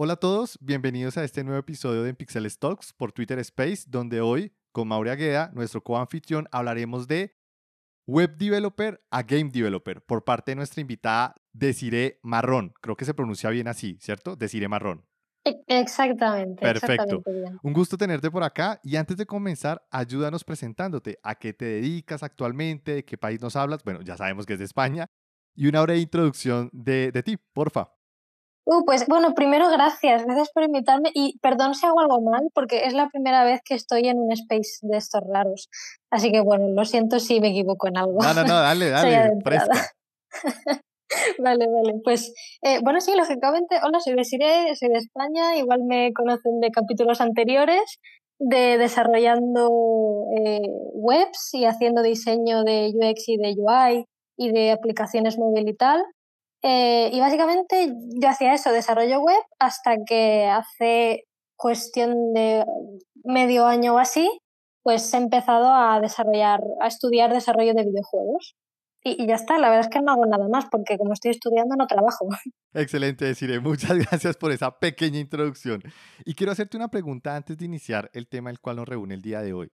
Hola a todos, bienvenidos a este nuevo episodio de Pixel Talks por Twitter Space, donde hoy, con Mauri Agueda, nuestro coanfitrión, hablaremos de Web Developer a Game Developer por parte de nuestra invitada Desiree Marrón. Creo que se pronuncia bien así, ¿cierto? Desiree Marrón. E, exactamente. Perfecto. Un gusto tenerte por acá y antes de comenzar, ayúdanos presentándote. ¿A qué te dedicas actualmente? ¿De qué país nos hablas? Bueno, ya sabemos que es de España. Y una breve introducción de, de ti, porfa. Uh, pues bueno, primero gracias, gracias por invitarme y perdón si hago algo mal porque es la primera vez que estoy en un space de estos raros. Así que bueno, lo siento si me equivoco en algo. No, no, no, dale, dale, fresca. Vale, vale. Pues eh, bueno, sí, lógicamente, hola, soy Desiree, soy de España, igual me conocen de capítulos anteriores, de desarrollando eh, webs y haciendo diseño de UX y de UI y de aplicaciones móvil y tal. Eh, y básicamente yo hacía eso, desarrollo web, hasta que hace cuestión de medio año o así, pues he empezado a desarrollar, a estudiar desarrollo de videojuegos. Y, ya está, la verdad es que no hago nada más porque como estoy estudiando no trabajo. Excelente, deciré. Muchas gracias por esa pequeña introducción. Y quiero hacerte una pregunta antes de iniciar el tema el cual nos reúne el día de hoy.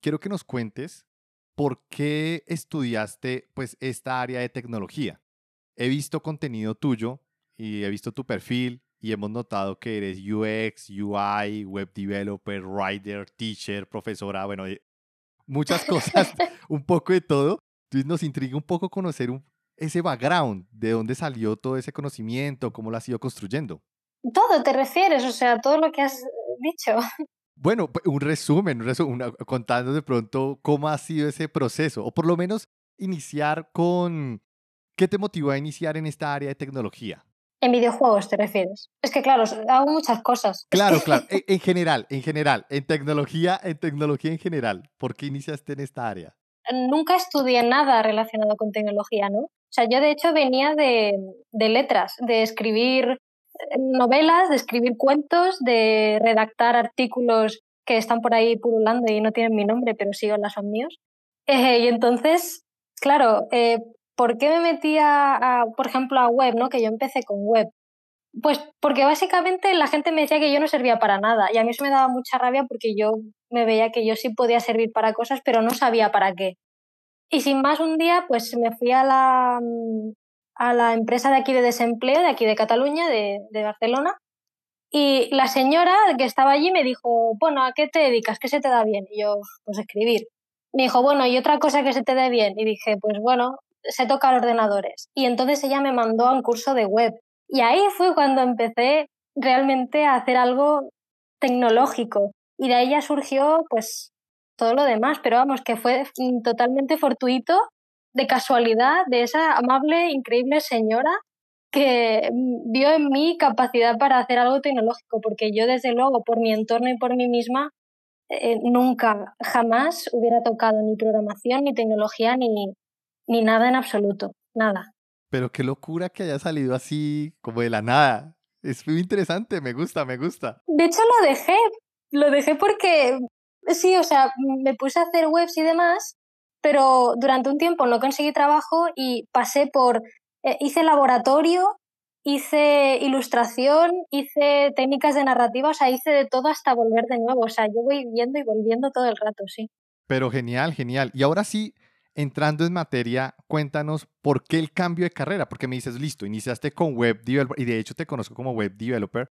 Quiero que nos cuentes por qué estudiaste pues esta área de tecnología. He visto contenido tuyo y he visto tu perfil y hemos notado que eres UX, UI, web developer, writer, teacher, profesora, bueno, eh, muchas cosas, un poco de todo. Entonces nos intriga un poco conocer ese background, de dónde salió todo ese conocimiento, cómo lo has ido construyendo. Todo te refieres, o sea, todo lo que has dicho. Bueno, un resumen, un resumen contando de pronto cómo ha sido ese proceso, o por lo menos iniciar con, ¿qué te motivó a iniciar en esta área de tecnología? En videojuegos te refieres. Es que claro, hago muchas cosas. Claro, claro. En, en, general, en general, en tecnología, en tecnología en general. ¿Por qué iniciaste en esta área? nunca estudié nada relacionado con tecnología, ¿no? O sea, yo de hecho venía de, letras, de escribir eh, novelas, de escribir cuentos, de redactar artículos que están por ahí pululando y no tienen mi nombre, pero sí las son míos. Eh, y entonces, claro, eh, ¿por qué me metía, a, por ejemplo, a web, ¿no? Que yo empecé con web. Pues porque básicamente la gente me decía que yo no servía para nada y a mí eso me daba mucha rabia porque yo me veía que yo sí podía servir para cosas, pero no sabía para qué. Y sin más, un día pues me fui a la, mm, a la empresa de aquí de desempleo, de aquí de Cataluña, de, de Barcelona, y la señora que estaba allí me dijo, bueno, ¿a qué te dedicas? ¿Qué se te da bien? Y yo, pues escribir. Me dijo, bueno, ¿y otra cosa que se te dé bien? Y dije, pues bueno, sé tocar ordenadores. Y entonces ella me mandó a un curso de web. Y ahí fue cuando empecé realmente a hacer algo tecnológico. Y de ahí ya surgió pues todo lo demás, pero vamos, que fue totalmente fortuito, de casualidad, de esa amable, increíble señora que vio en mí capacidad para hacer algo tecnológico, porque yo desde luego, por mi entorno y por mí misma, eh, nunca, jamás hubiera tocado ni programación, ni tecnología, ni, ni nada en absoluto, nada. Pero qué locura que haya salido así como de la nada. Es muy interesante, me gusta, me gusta. De hecho lo dejé, lo dejé porque sí, o sea, me puse a hacer webs y demás, pero durante un tiempo no conseguí trabajo y pasé por, eh, hice laboratorio, hice ilustración, hice técnicas de narrativa, o sea, hice de todo hasta volver de nuevo, o sea, yo voy viendo y volviendo todo el rato, sí. Pero genial, genial. Y ahora sí, entrando en materia, cuéntanos por qué el cambio de carrera, porque me dices, listo, iniciaste con web developer y de hecho te conozco como web developer,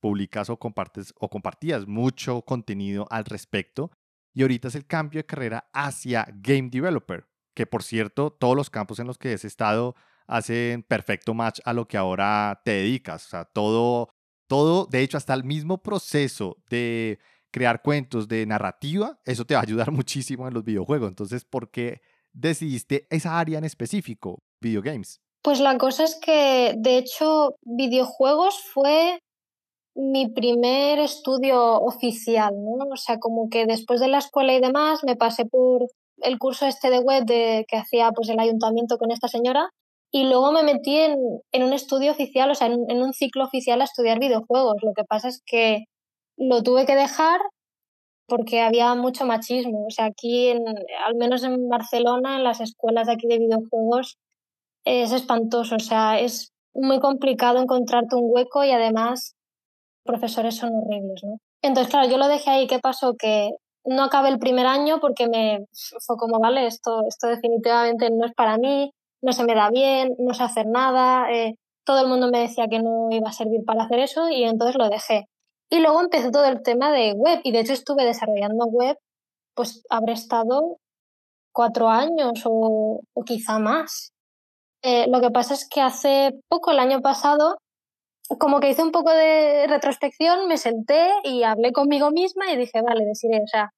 publicas o compartes o compartías mucho contenido al respecto y ahorita es el cambio de carrera hacia game developer, que por cierto, todos los campos en los que has estado hacen perfecto match a lo que ahora te dedicas, o sea, todo todo, de hecho, hasta el mismo proceso de crear cuentos de narrativa, eso te va a ayudar muchísimo en los videojuegos. Entonces, ¿por qué decidiste esa área en específico, videogames? Pues la cosa es que, de hecho, videojuegos fue mi primer estudio oficial, ¿no? O sea, como que después de la escuela y demás me pasé por el curso este de web de, que hacía pues el ayuntamiento con esta señora y luego me metí en, en un estudio oficial, o sea, en, en, un ciclo oficial a estudiar videojuegos. Lo que pasa es que lo tuve que dejar porque había mucho machismo. O sea, aquí, en, al menos en Barcelona, en las escuelas de aquí de videojuegos, es espantoso. O sea, es muy complicado encontrarte un hueco y además profesores son horribles, ¿no? Entonces, claro, yo lo dejé ahí. ¿Qué pasó? Que no acabé el primer año porque me fue como, vale, esto, esto definitivamente no es para mí, no se me da bien, no sé hacer nada. Eh, todo el mundo me decía que no iba a servir para hacer eso y entonces lo dejé. Y luego empezó todo el tema de web y de hecho estuve desarrollando web, pues habré estado cuatro años o, o quizá más. Eh, lo que pasa es que hace poco, el año pasado, como que hice un poco de retrospección, me senté y hablé conmigo misma y dije, vale, deciré, o sea,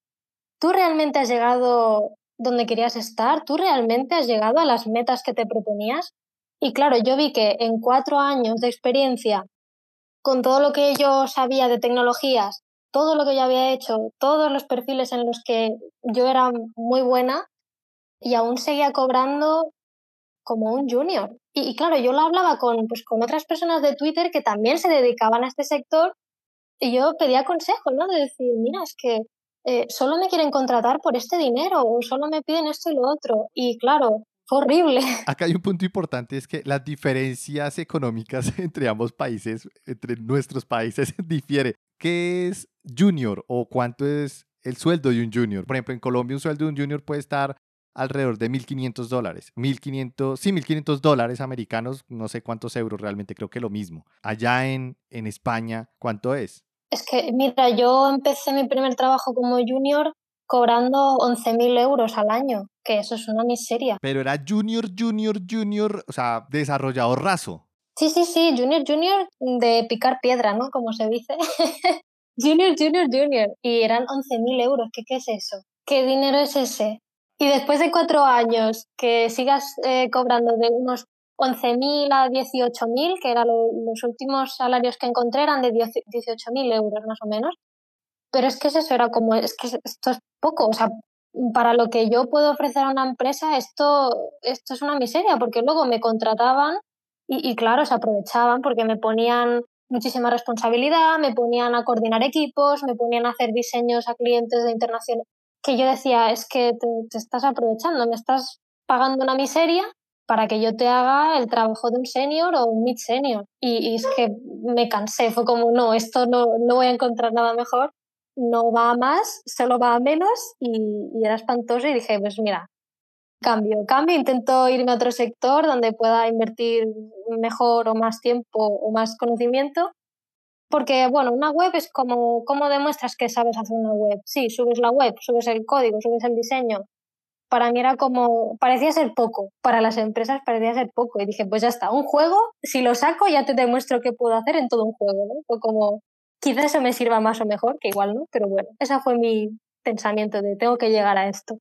¿tú realmente has llegado donde querías estar? ¿Tú realmente has llegado a las metas que te proponías? Y claro, yo vi que en cuatro años de experiencia, con todo lo que yo sabía de tecnologías, todo lo que yo había hecho, todos los perfiles en los que yo era muy buena, y aún seguía cobrando como un junior. Y, claro, yo lo hablaba con, pues, con otras personas de Twitter que también se dedicaban a este sector y yo pedía consejos, ¿no? De decir, mira, es que eh, solo me quieren contratar por este dinero o solo me piden esto y lo otro. Y claro, fue horrible. Acá hay un punto importante, es que las diferencias económicas entre ambos países, entre nuestros países, difiere. ¿Qué es junior o cuánto es el sueldo de un junior? Por ejemplo, en Colombia un sueldo de un junior puede estar alrededor de 1.500 dólares. 1.500, sí, 1.500 dólares americanos, no sé cuántos euros realmente, creo que lo mismo. Allá en, en España, ¿cuánto es? Es que, mira, yo empecé mi primer trabajo como junior cobrando 11.000 euros al año, que eso es una miseria. Pero era junior, junior, junior, o sea, desarrollador raso. Sí, sí, sí, junior, junior de picar piedra, ¿no? Como se dice. junior, junior, junior. Y eran 11.000 euros, ¿Qué, ¿qué es eso? ¿Qué dinero es ese? Y después de cuatro años que sigas eh, cobrando de unos 11.000 a 18.000, que eran los últimos salarios que encontré, eran de 18.000 euros más o menos. Pero es que eso era como, es que esto es poco, o sea, para lo que yo puedo ofrecer a una empresa, esto, esto es una miseria, porque luego me contrataban y, y claro, se aprovechaban porque me ponían muchísima responsabilidad, me ponían a coordinar equipos, me ponían a hacer diseños a clientes de internacional, que yo decía, es que te, estás aprovechando, me estás pagando una miseria para que yo te haga el trabajo de un senior o un mid senior. Y, es que me cansé, fue como, no, esto no, no voy a encontrar nada mejor, no va a más, solo va a menos y, era espantoso y dije, pues mira, cambio, cambio, intento irme a otro sector donde pueda invertir mejor o más tiempo o más conocimiento porque, bueno, una web es como, ¿cómo demuestras que sabes hacer una web? Sí, subes la web, subes el código, subes el diseño. Para mí era como, parecía ser poco, para las empresas parecía ser poco. Y dije, pues ya está, un juego, si lo saco ya te demuestro qué puedo hacer en todo un juego, ¿no? Fue como, quizás eso me sirva más o mejor, que igual no, pero bueno, ese fue mi pensamiento de tengo que llegar a esto.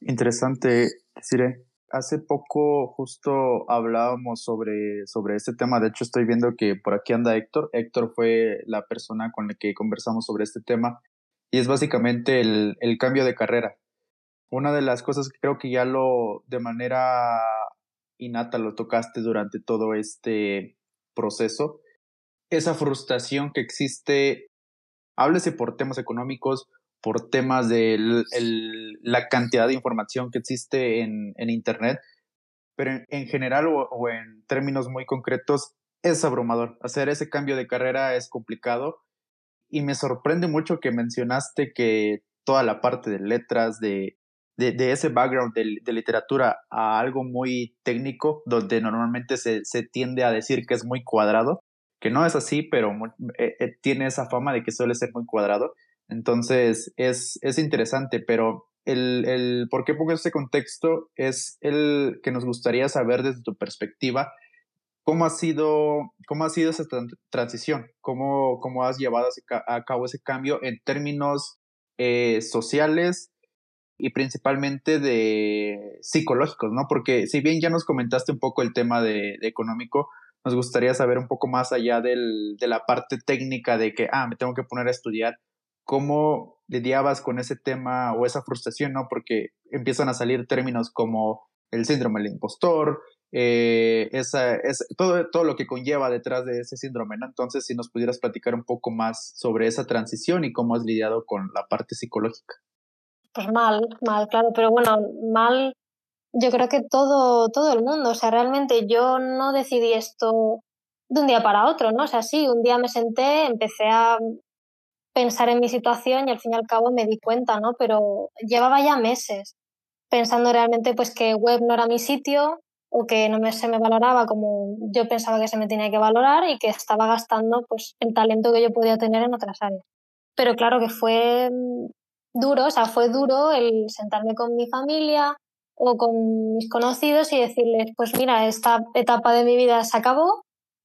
Interesante, Sire hace poco justo hablábamos sobre, sobre este tema. De hecho, estoy viendo que por aquí anda Héctor. Héctor fue la persona con la que conversamos sobre este tema. Y es básicamente el, el cambio de carrera. Una de las cosas que creo que ya lo de manera innata lo tocaste durante todo este proceso. Esa frustración que existe, háblese por temas económicos por temas de la cantidad de información que existe en, Internet, pero en, general o, en términos muy concretos es abrumador. Hacer ese cambio de carrera es complicado y me sorprende mucho que mencionaste que toda la parte de letras, de, de, ese background de, literatura a algo muy técnico, donde normalmente se, tiende a decir que es muy cuadrado, que no es así, pero eh, eh, tiene esa fama de que suele ser muy cuadrado. Entonces, es, es interesante, pero el, el por qué pongo este contexto es el que nos gustaría saber desde tu perspectiva cómo ha sido, cómo ha sido esa transición, cómo, cómo has llevado a cabo ese cambio en términos eh, sociales y principalmente de psicológicos, ¿no? Porque si bien ya nos comentaste un poco el tema de, de económico, nos gustaría saber un poco más allá del, de la parte técnica de que, ah, me tengo que poner a estudiar cómo lidiabas con ese tema o esa frustración, ¿no? Porque empiezan a salir términos como el síndrome del impostor, eh, esa, es, todo, todo lo que conlleva detrás de ese síndrome, ¿no? Entonces, si nos pudieras platicar un poco más sobre esa transición y cómo has lidiado con la parte psicológica. Pues mal, mal, claro, pero bueno, mal, yo creo que todo, todo el mundo, o sea, realmente yo no decidí esto de un día para otro, ¿no? O sea, sí, un día me senté, empecé a pensar en mi situación y al fin y al cabo me di cuenta, ¿no? Pero llevaba ya meses pensando realmente pues que web no era mi sitio o que no me, se me valoraba como yo pensaba que se me tenía que valorar y que estaba gastando pues el talento que yo podía tener en otras áreas. Pero claro que fue duro, o sea, fue duro el sentarme con mi familia o con mis conocidos y decirles, pues mira, esta etapa de mi vida se acabó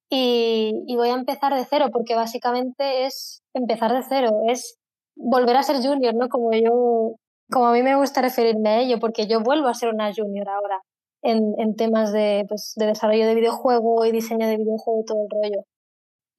y, voy a empezar de cero, porque básicamente es empezar de cero, es volver a ser junior, ¿no? Como yo, como a mí me gusta referirme a ello, porque yo vuelvo a ser una junior ahora en, en temas de, pues, de desarrollo de videojuego y diseño de videojuego y todo el rollo.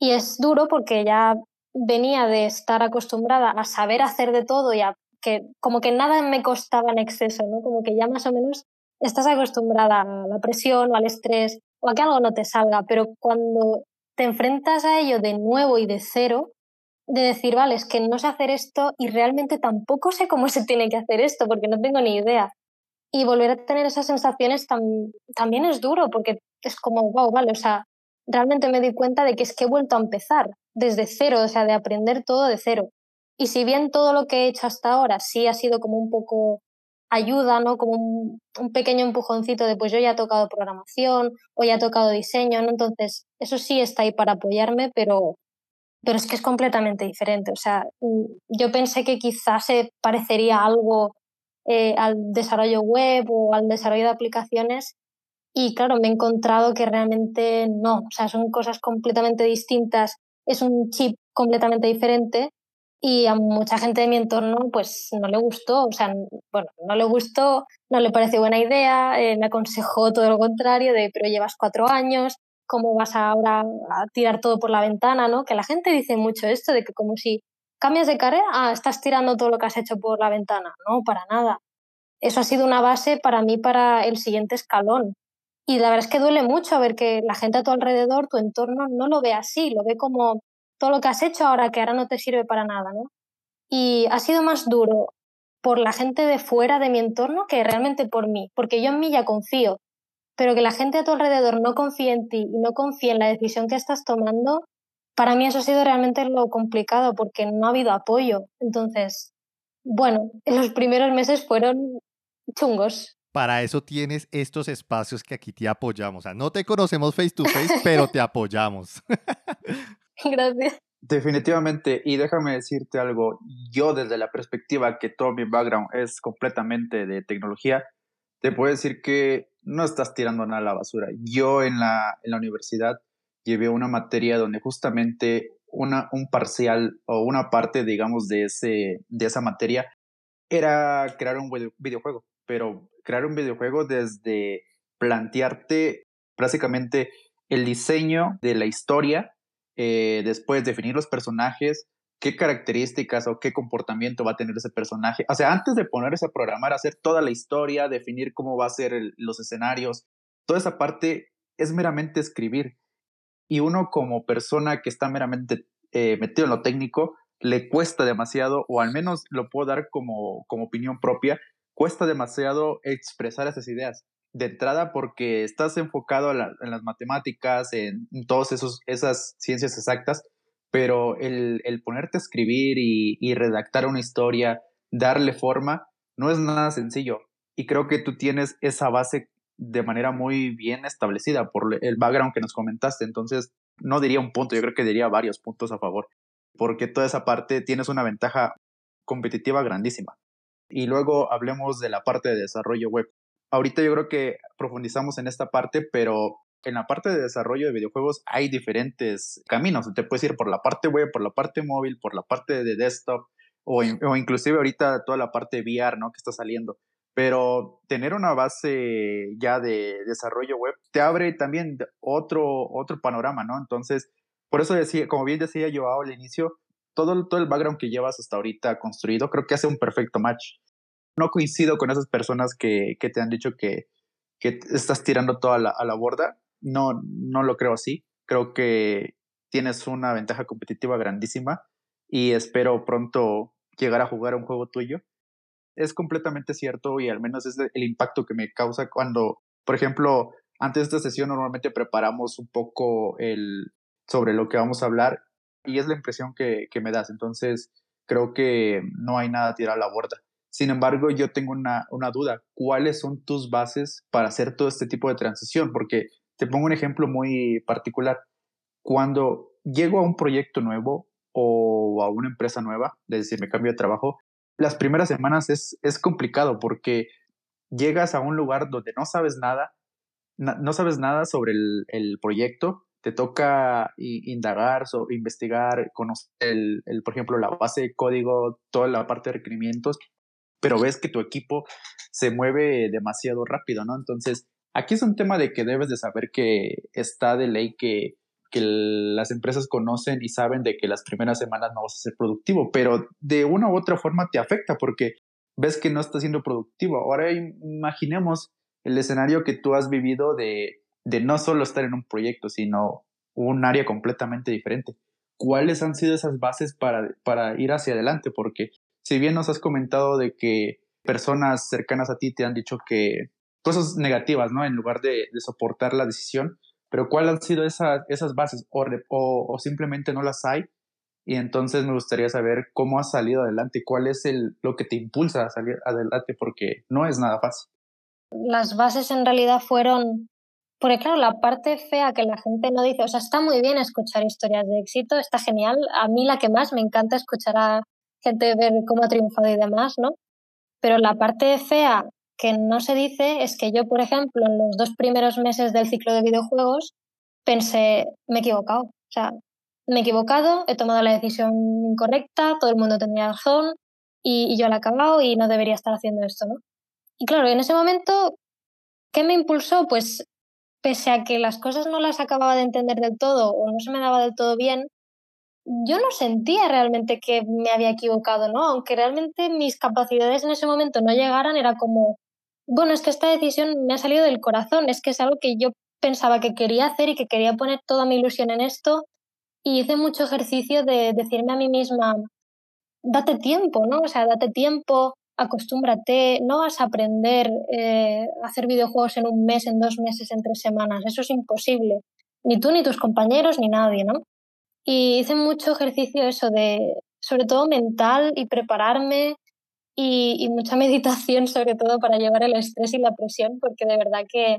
Y es duro porque ya venía de estar acostumbrada a saber hacer de todo y a que como que nada me costaba en exceso, ¿no? Como que ya más o menos estás acostumbrada a la presión o al estrés o a que algo no te salga, pero cuando te enfrentas a ello de nuevo y de cero, de decir, vale, es que no sé hacer esto y realmente tampoco sé cómo se tiene que hacer esto porque no tengo ni idea. Y volver a tener esas sensaciones también es duro porque es como, wow, vale, o sea, realmente me di cuenta de que es que he vuelto a empezar desde cero, o sea, de aprender todo de cero. Y si bien todo lo que he hecho hasta ahora sí ha sido como un poco ayuda, ¿no? Como un, pequeño empujoncito de pues yo ya he tocado programación o ya he tocado diseño, ¿no? Entonces, eso sí está ahí para apoyarme, pero, pero es que es completamente diferente. O sea, mm, yo pensé que quizás se parecería algo eh, al desarrollo web o al desarrollo de aplicaciones y claro, me he encontrado que realmente no, o sea, son cosas completamente distintas, es un chip completamente diferente y a mucha gente de mi entorno pues no le gustó, o sea, bueno, no le gustó, no le pareció buena idea, eh, me aconsejó todo lo contrario de, pero llevas cuatro años, ¿cómo vas ahora a tirar todo por la ventana, no? Que la gente dice mucho esto de que como si cambias de carrera, ah, estás tirando todo lo que has hecho por la ventana, no, para nada. Eso ha sido una base para mí para el siguiente escalón. Y la verdad es que duele mucho ver que la gente a tu alrededor, tu entorno, no lo ve así, lo ve como todo lo que has hecho ahora que ahora no te sirve para nada, ¿no? Y ha sido más duro por la gente de fuera de mi entorno que realmente por mí, porque yo en mí ya confío, pero que la gente a tu alrededor no confíe en ti y no confíe en la decisión que estás tomando, para mí eso ha sido realmente lo complicado porque no ha habido apoyo. Entonces, bueno, en los primeros meses fueron chungos. Para eso tienes estos espacios que aquí te apoyamos. O sea, no te conocemos face to face, pero te apoyamos. Gracias. Definitivamente, y déjame decirte algo, yo desde la perspectiva que todo mi background es completamente de tecnología, te puedo decir que no estás tirando nada a la basura. Yo en la, en la universidad llevé una materia donde justamente una, un parcial o una parte, digamos, de, ese, de esa materia era crear un videojuego, pero crear un videojuego desde plantearte básicamente el diseño de la historia eh, después definir los personajes, qué características o qué comportamiento va a tener ese personaje. O sea, antes de ponerse a programar, hacer toda la historia, definir cómo va a ser los escenarios, toda esa parte es meramente escribir. Y uno como persona que está meramente eh, metido en lo técnico, le cuesta demasiado, o al menos lo puedo dar como, como opinión propia, cuesta demasiado expresar esas ideas de entrada porque estás enfocado en, las matemáticas, en, todas esas ciencias exactas, pero el, ponerte a escribir y, redactar una historia, darle forma, no es nada sencillo. Y creo que tú tienes esa base de manera muy bien establecida por el background que nos comentaste. Entonces, no diría un punto, yo creo que diría varios puntos a favor, porque toda esa parte tienes una ventaja competitiva grandísima. Y luego hablemos de la parte de desarrollo web ahorita yo creo que profundizamos en esta parte, pero en la parte de desarrollo de videojuegos hay diferentes caminos. Te puedes ir por la parte web, por la parte móvil, por la parte de desktop o, o inclusive ahorita toda la parte VR, ¿no? Que está saliendo. Pero tener una base ya de desarrollo web te abre también otro, otro panorama, ¿no? Entonces, por eso decía, como bien decía yo al inicio, todo, todo el background que llevas hasta ahorita construido creo que hace un perfecto match no coincido con esas personas que, te han dicho que, estás tirando toda la, a la borda. No, no lo creo así. Creo que tienes una ventaja competitiva grandísima y espero pronto llegar a jugar un juego tuyo. Es completamente cierto y al menos es el impacto que me causa cuando, por ejemplo, antes de esta sesión normalmente preparamos un poco el, sobre lo que vamos a hablar y es la impresión que, que me das. Entonces, creo que no hay nada a tirar a la borda. Sin embargo, yo tengo una, una, duda. ¿Cuáles son tus bases para hacer todo este tipo de transición? Porque te pongo un ejemplo muy particular. Cuando llego a un proyecto nuevo o a una empresa nueva, es decir, me cambio de trabajo, las primeras semanas es, es complicado porque llegas a un lugar donde no sabes nada, no sabes nada sobre el, el proyecto, te toca indagar, so, investigar, conocer, el, el, por ejemplo, la base de código, toda la parte de requerimientos, pero ves que tu equipo se mueve demasiado rápido, ¿no? Entonces, aquí es un tema de que debes de saber que está de ley que, que las empresas conocen y saben de que las primeras semanas no vas a ser productivo, pero de una u otra forma te afecta porque ves que no estás siendo productivo. Ahora imaginemos el escenario que tú has vivido de, de no solo estar en un proyecto, sino un área completamente diferente. ¿Cuáles han sido esas bases para, para ir hacia adelante? Porque si bien nos has comentado de que personas cercanas a ti te han dicho que cosas negativas, ¿no? En lugar de, soportar la decisión, pero ¿cuáles han sido esas, bases? O, simplemente no las hay. Y entonces me gustaría saber cómo has salido adelante, cuál es el, lo que te impulsa a salir adelante, porque no es nada fácil. Las bases en realidad fueron, porque claro, la parte fea que la gente no dice, o sea, está muy bien escuchar historias de éxito, está genial. A mí la que más me encanta escuchar a gente ver cómo ha triunfado y demás, ¿no? Pero la parte fea que no se dice es que yo, por ejemplo, en los dos primeros meses del ciclo de videojuegos pensé, me he equivocado. O sea, me he equivocado, he tomado la decisión incorrecta, todo el mundo tenía razón y, yo la he acabado y no debería estar haciendo esto, ¿no? Y claro, en ese momento, ¿qué me impulsó? Pues pese a que las cosas no las acababa de entender del todo o no se me daba del todo bien, yo no sentía realmente que me había equivocado, ¿no? Aunque realmente mis capacidades en ese momento no llegaran, era como, bueno, es que esta decisión me ha salido del corazón, es que es algo que yo pensaba que quería hacer y que quería poner toda mi ilusión en esto y hice mucho ejercicio de decirme a mí misma, date tiempo, ¿no? O sea, date tiempo, acostúmbrate, no vas a aprender eh, a hacer videojuegos en un mes, en dos meses, en tres semanas, eso es imposible, ni tú, ni tus compañeros, ni nadie, ¿no? Y hice mucho ejercicio eso de, sobre todo mental y prepararme y, mucha meditación sobre todo para llevar el estrés y la presión, porque de verdad que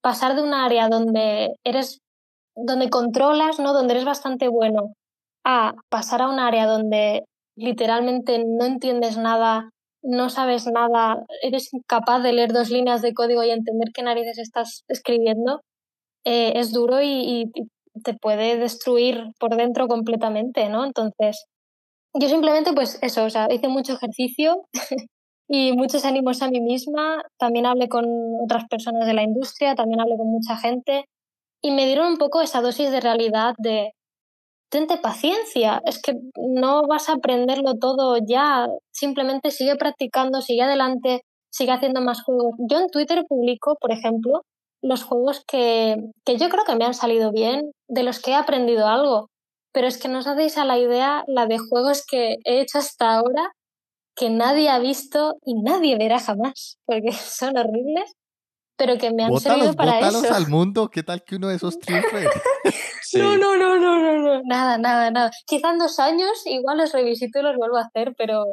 pasar de un área donde eres, donde controlas, ¿no? Donde eres bastante bueno, a pasar a un área donde literalmente no entiendes nada, no sabes nada, eres incapaz de leer dos líneas de código y entender qué narices estás escribiendo, eh, es duro y, te puede destruir por dentro completamente, ¿no? Entonces, yo simplemente, pues eso, o sea, hice mucho ejercicio y muchos ánimos a mí misma, también hablé con otras personas de la industria, también hablé con mucha gente y me dieron un poco esa dosis de realidad de, tente paciencia, es que no vas a aprenderlo todo ya, simplemente sigue practicando, sigue adelante, sigue haciendo más juegos. Yo en Twitter publico, por ejemplo, los juegos que, que yo creo que me han salido bien, de los que he aprendido algo, pero es que no os hacéis a la idea la de juegos que he hecho hasta ahora que nadie ha visto y nadie verá jamás, porque son horribles, pero que me han bótalos, servido para bótalos eso. al mundo, ¿qué tal que uno de esos triunfe? sí. No, no, no, no, no, no, nada, nada, nada. Quizá en dos años igual los revisito y los vuelvo a hacer, pero,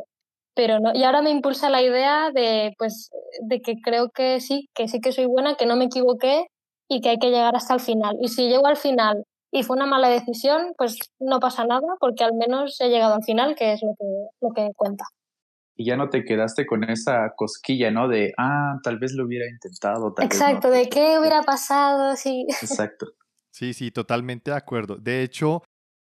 pero no. Y ahora me impulsa la idea de, pues, de que creo que sí, que sí que soy buena, que no me equivoqué y que hay que llegar hasta el final. Y si llego al final y fue una mala decisión, pues no pasa nada, porque al menos he llegado al final, que es lo que, lo que cuenta. Y ya no te quedaste con esa cosquilla, ¿no? De, ah, tal vez lo hubiera intentado. Tal Exacto, vez no. de qué hubiera pasado, sí. Exacto. Sí, sí, totalmente de acuerdo. De hecho,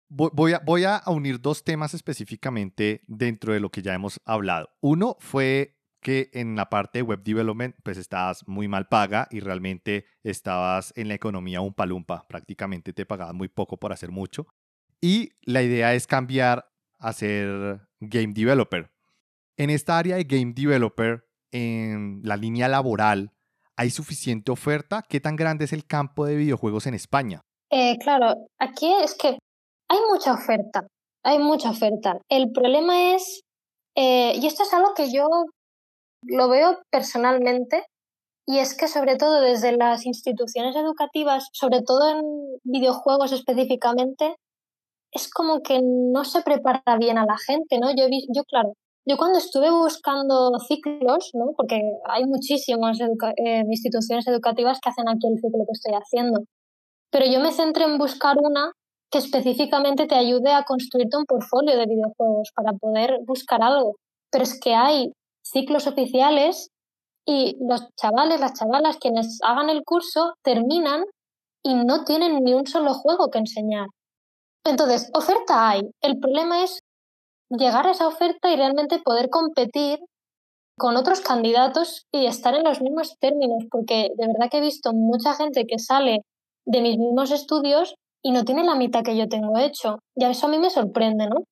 voy a, voy a unir dos temas específicamente dentro de lo que ya hemos hablado. Uno fue que en la parte de web development pues estabas muy mal paga y realmente estabas en la economía un palumpa, prácticamente te pagaban muy poco por hacer mucho. Y la idea es cambiar a ser game developer. En esta área de game developer, en la línea laboral, ¿hay suficiente oferta? ¿Qué tan grande es el campo de videojuegos en España? Eh, claro, aquí es que hay mucha oferta, hay mucha oferta. El problema es, eh, y esto es algo que yo lo veo personalmente, Y es que sobre todo desde las instituciones educativas, sobre todo en videojuegos específicamente, es como que no se prepara bien a la gente, ¿no? Yo, yo claro, yo cuando estuve buscando ciclos, ¿no? Porque hay muchísimas eh, instituciones educativas que hacen aquí el ciclo que estoy haciendo, pero yo me centré en buscar una que específicamente te ayude a construirte un portfolio de videojuegos para poder buscar algo. Pero es que hay ciclos oficiales y los chavales, las chavalas, quienes hagan el curso, terminan y no tienen ni un solo juego que enseñar. Entonces, oferta hay. El problema es llegar a esa oferta y realmente poder competir con otros candidatos y estar en los mismos términos, porque de verdad que he visto mucha gente que sale de mis mismos estudios y no tiene la mitad que yo tengo hecho. Y eso a mí me sorprende, ¿no?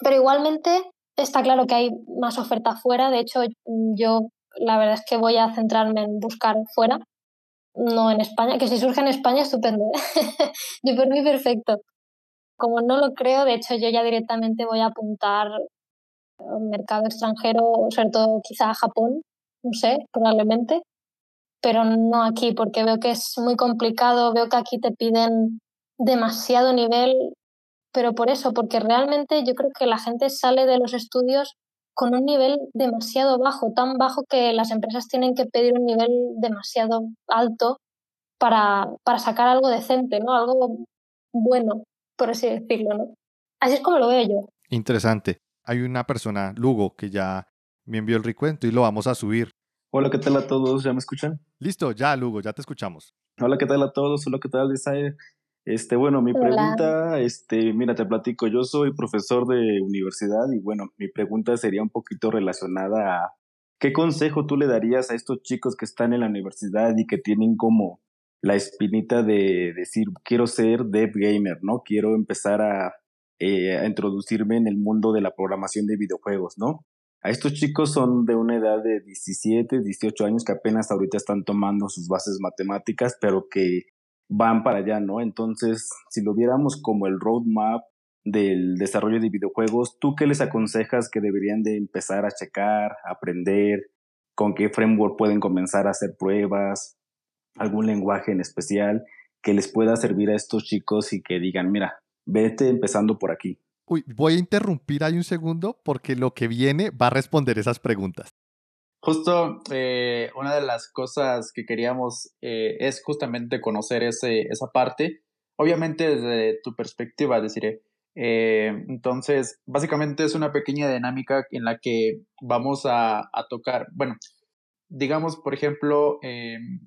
Pero igualmente está claro que hay más oferta fuera. De hecho, yo la verdad es que voy a centrarme en buscar fuera, no en España, que si surge en España, estupendo. ¿eh? yo por mí perfecto. Como no lo creo, de hecho yo ya directamente voy a apuntar un mercado extranjero, sobre todo quizá a Japón, no sé, probablemente, pero no aquí, porque veo que es muy complicado, veo que aquí te piden demasiado nivel, pero por eso, porque realmente yo creo que la gente sale de los estudios con un nivel demasiado bajo, tan bajo que las empresas tienen que pedir un nivel demasiado alto para, para sacar algo decente, ¿no? Algo bueno, por así decirlo, ¿no? Así es como lo veo yo. Interesante. Hay una persona, Lugo, que ya me envió el recuento y lo vamos a subir. Hola, ¿qué tal a todos? ¿Ya me escuchan? Listo, ya, Lugo, ya te escuchamos. Hola, ¿qué tal a todos? Hola, ¿qué tal, Desire? Este, bueno, mi pregunta, este, mira, te platico, yo soy profesor de universidad y bueno, mi pregunta sería un poquito relacionada a ¿qué consejo tú le darías a estos chicos que están en la universidad y que tienen como la espinita de decir, quiero ser dev gamer, ¿no? Quiero empezar a, eh, a introducirme en el mundo de la programación de videojuegos, ¿no? A estos chicos son de una edad de 17, 18 años que apenas ahorita están tomando sus bases matemáticas, pero que van para allá, ¿no? Entonces, si lo viéramos como el roadmap del desarrollo de videojuegos, ¿tú qué les aconsejas que deberían de empezar a checar, aprender? ¿Con qué framework pueden comenzar a hacer pruebas? ¿Algún lenguaje en especial que les pueda servir a estos chicos y que digan, mira, vete empezando por aquí? Uy, voy a interrumpir ahí un segundo porque lo que viene va a responder esas preguntas. Justo eh, una de las cosas que queríamos eh, es justamente conocer ese, esa parte, obviamente desde tu perspectiva, deciré. Eh, entonces, básicamente es una pequeña dinámica en la que vamos a, a tocar, bueno, digamos, por ejemplo,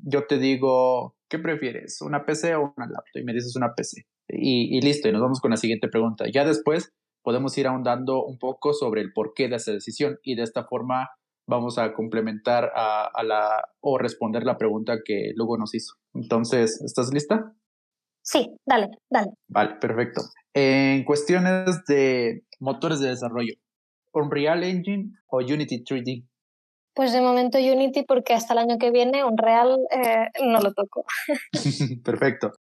yo te digo, ¿qué prefieres? ¿Una PC o una laptop? Y me dices una PC. Y, y listo, y nos vamos con la siguiente pregunta. Ya después podemos ir ahondando un poco sobre el porqué de esa decisión y de esta forma vamos a complementar a, la o responder la pregunta que luego nos hizo. Entonces, ¿estás lista? Sí, dale, dale. Vale, perfecto. En cuestiones de motores de desarrollo, ¿Unreal Engine o Unity 3D? Pues de momento Unity porque hasta el año que viene Unreal eh, no lo toco. perfecto.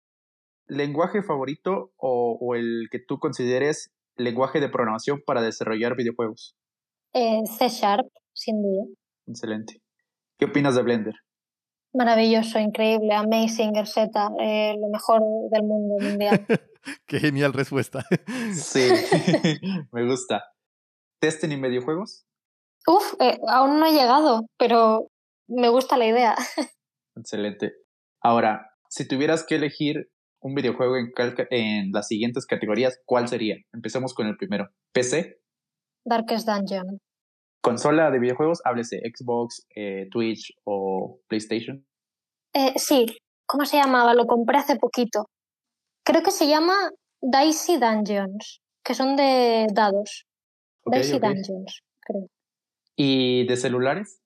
¿Lenguaje favorito o, o, el que tú consideres lenguaje de programación para desarrollar videojuegos? Eh, C Sharp sin duda. Excelente. ¿Qué opinas de Blender? Maravilloso, increíble, amazing, Z, eh, lo mejor del mundo mundial. Qué genial respuesta. sí, me gusta. ¿Testen y videojuegos? Uf, eh, aún no he llegado, pero me gusta la idea. Excelente. Ahora, si tuvieras que elegir un videojuego en, en las siguientes categorías, ¿cuál sería? Empecemos con el primero. ¿PC? Darkest Dungeon consola de videojuegos, háblese Xbox, eh, Twitch o PlayStation. Eh, sí, ¿cómo se llamaba? Lo compré hace poquito. Creo que se llama Dicey Dungeons, que son de dados. Dicey Dungeons, creo. ¿Y de celulares?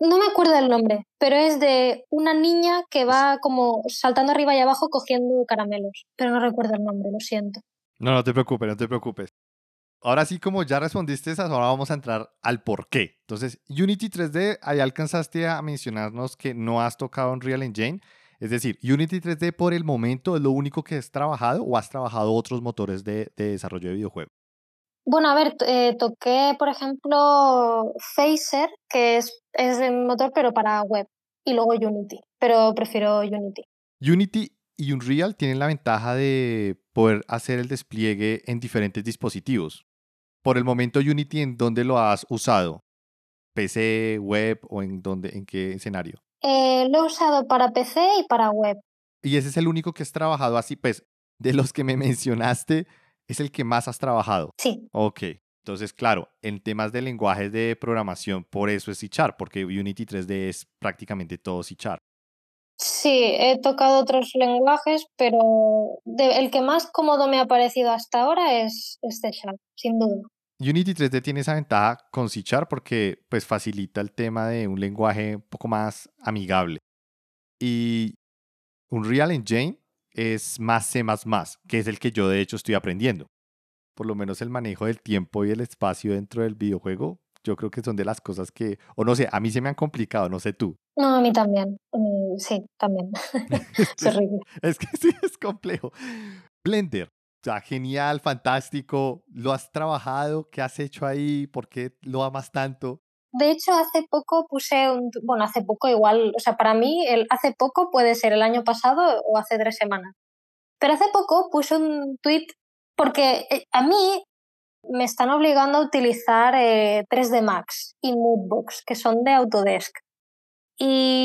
No me acuerdo el nombre, pero es de una niña que va como saltando arriba y abajo cogiendo caramelos. Pero no recuerdo el nombre, lo siento. No, no te preocupes, no te preocupes. Ahora sí, como ya respondiste esas, ahora vamos a entrar al por qué. Entonces, Unity 3D, ahí alcanzaste a mencionarnos que no has tocado en Real Engine. Es decir, Unity 3D por el momento es lo único que has trabajado o has trabajado otros motores de, desarrollo de videojuegos. Bueno, a ver, eh, toqué, por ejemplo, Phaser, que es, es de motor pero para web. y luego Unity, pero prefiero Unity. Unity y Unreal tienen la ventaja de poder hacer el despliegue en diferentes dispositivos. Por el momento Unity, ¿en dónde lo has usado? ¿PC, web o en, dónde, en qué escenario? Eh, lo he usado para PC y para web. Y ese es el único que has trabajado así, pues, de los que me mencionaste, es el que más has trabajado. Sí. Ok. Entonces, claro, en temas de lenguajes de programación, por eso es C porque Unity 3D es prácticamente todo C Sí, he tocado otros lenguajes, pero el que más cómodo me ha parecido hasta ahora es, es C sin duda. Unity 3D tiene esa ventaja con C porque pues facilita el tema de un lenguaje un poco más amigable. Y Unreal Engine es más C++, que es el que yo de hecho estoy aprendiendo. Por lo menos el manejo del tiempo y el espacio dentro del videojuego, yo creo que son de las cosas que, o no sé, a mí se me han complicado, no sé tú. No, a mí también. Sí, también. es. Es que sí, es complejo. Blender, sea, genial, fantástico. ¿Lo has trabajado? ¿Qué has hecho ahí? ¿Por qué lo amas tanto? De hecho, hace poco puse un, bueno, hace poco igual, o sea, para mí el hace poco puede ser el año pasado o hace tres semanas. Pero hace poco puse un tweet porque eh, a mí me están obligando a utilizar 3D eh, Max y Moodbox, que son de Autodesk. Y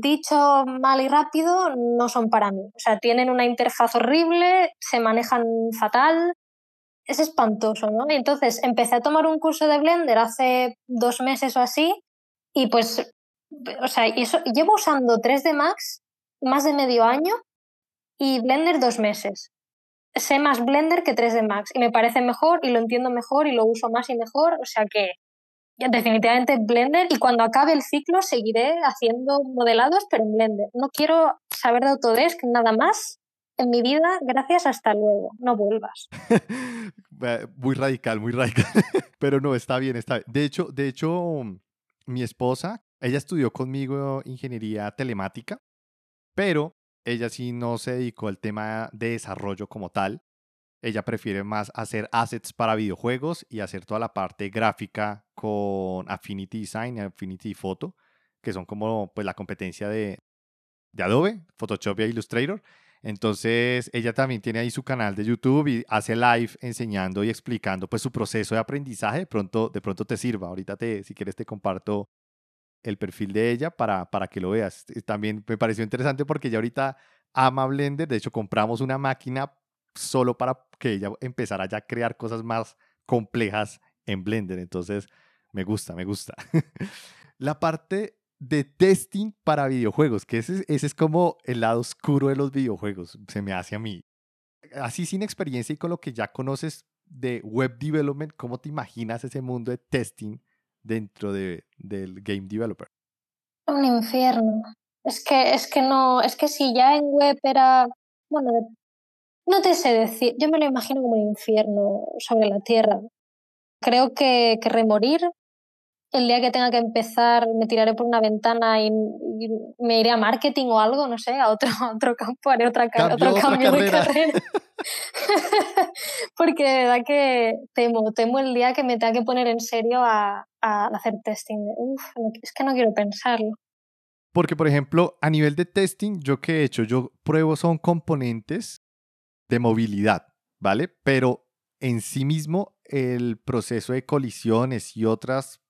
dicho mal y rápido, no son para mí. O sea, tienen una interfaz horrible, se manejan fatal, es espantoso, ¿no? entonces empecé a tomar un curso de Blender hace dos meses o así, y pues, o sea, llevo usando 3D Max más de medio año y Blender dos meses. Sé más Blender que 3D Max y me parece mejor y lo entiendo mejor y lo uso más y mejor, o sea que definitivamente Blender y cuando acabe el ciclo seguiré haciendo modelados, pero en Blender. No quiero saber de Autodesk nada más en mi vida, gracias, hasta luego, no vuelvas. muy radical, muy radical, pero no, está bien, está bien. De hecho, de hecho, mi esposa, ella estudió conmigo ingeniería telemática, pero ella sí no se dedicó al tema de desarrollo como tal, ella prefiere más hacer assets para videojuegos y hacer toda la parte gráfica con Affinity Design y Affinity Photo, que son como pues la competencia de, de Adobe, Photoshop y Illustrator. Entonces, ella también tiene ahí su canal de YouTube y hace live enseñando y explicando pues su proceso de aprendizaje. De pronto, de pronto te sirva. Ahorita te, si quieres te comparto el perfil de ella para, para que lo veas. También me pareció interesante porque ella ahorita ama Blender. De hecho, compramos una máquina solo para que ella empezara ya a crear cosas más complejas en Blender. Entonces, me gusta, me gusta. la parte de testing para videojuegos, que ese, ese es como el lado oscuro de los videojuegos, se me hace a mí. Así sin experiencia y con lo que ya conoces de web development, ¿cómo te imaginas ese mundo de testing dentro de, del game developer? Un infierno. Es que, es que no, es que si ya en web era, bueno, no te sé decir, yo me lo imagino como un infierno sobre la tierra. Creo que, que remorir, el día que tenga que empezar, me tiraré por una ventana y, me iré a marketing o algo, no sé, a otro, otro campo, haré otra, otro cambio de carrera. Porque de verdad que temo, temo el día que me tenga que poner en serio a, a hacer testing. Uf, es que no quiero pensarlo. Porque, por ejemplo, a nivel de testing, yo que he hecho, yo pruebo son componentes de movilidad, ¿vale? Pero en sí mismo el proceso de colisiones y otras